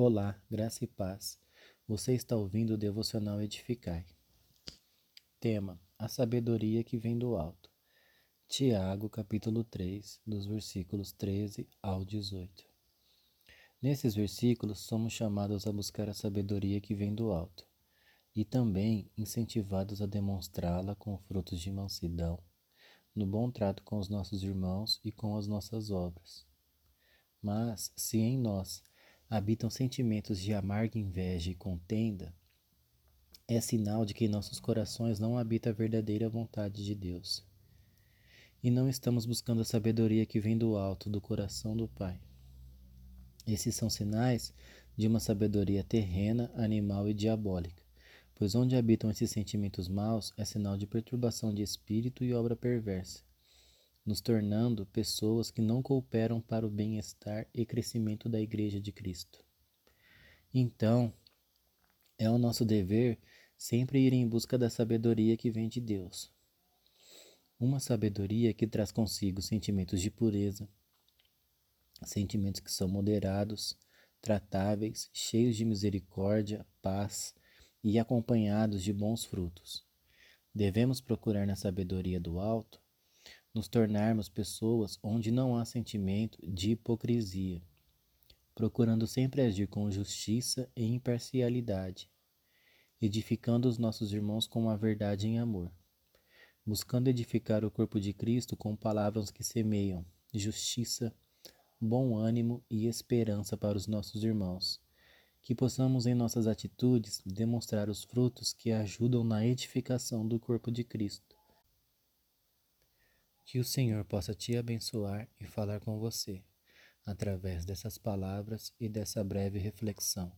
Olá, graça e paz. Você está ouvindo o Devocional Edificai. Tema: A sabedoria que vem do alto. Tiago, capítulo 3, dos versículos 13 ao 18. Nesses versículos, somos chamados a buscar a sabedoria que vem do alto e também incentivados a demonstrá-la com frutos de mansidão, no bom trato com os nossos irmãos e com as nossas obras. Mas, se em nós habitam sentimentos de amarga inveja e contenda, é sinal de que nossos corações não habita a verdadeira vontade de Deus. E não estamos buscando a sabedoria que vem do alto, do coração do Pai. Esses são sinais de uma sabedoria terrena, animal e diabólica, pois onde habitam esses sentimentos maus é sinal de perturbação de espírito e obra perversa nos tornando pessoas que não cooperam para o bem-estar e crescimento da Igreja de Cristo. Então, é o nosso dever sempre ir em busca da sabedoria que vem de Deus. Uma sabedoria que traz consigo sentimentos de pureza, sentimentos que são moderados, tratáveis, cheios de misericórdia, paz e acompanhados de bons frutos. Devemos procurar na sabedoria do alto nos tornarmos pessoas onde não há sentimento de hipocrisia, procurando sempre agir com justiça e imparcialidade, edificando os nossos irmãos com a verdade em amor, buscando edificar o corpo de Cristo com palavras que semeiam justiça, bom ânimo e esperança para os nossos irmãos. Que possamos em nossas atitudes demonstrar os frutos que ajudam na edificação do corpo de Cristo que o Senhor possa te abençoar e falar com você através dessas palavras e dessa breve reflexão.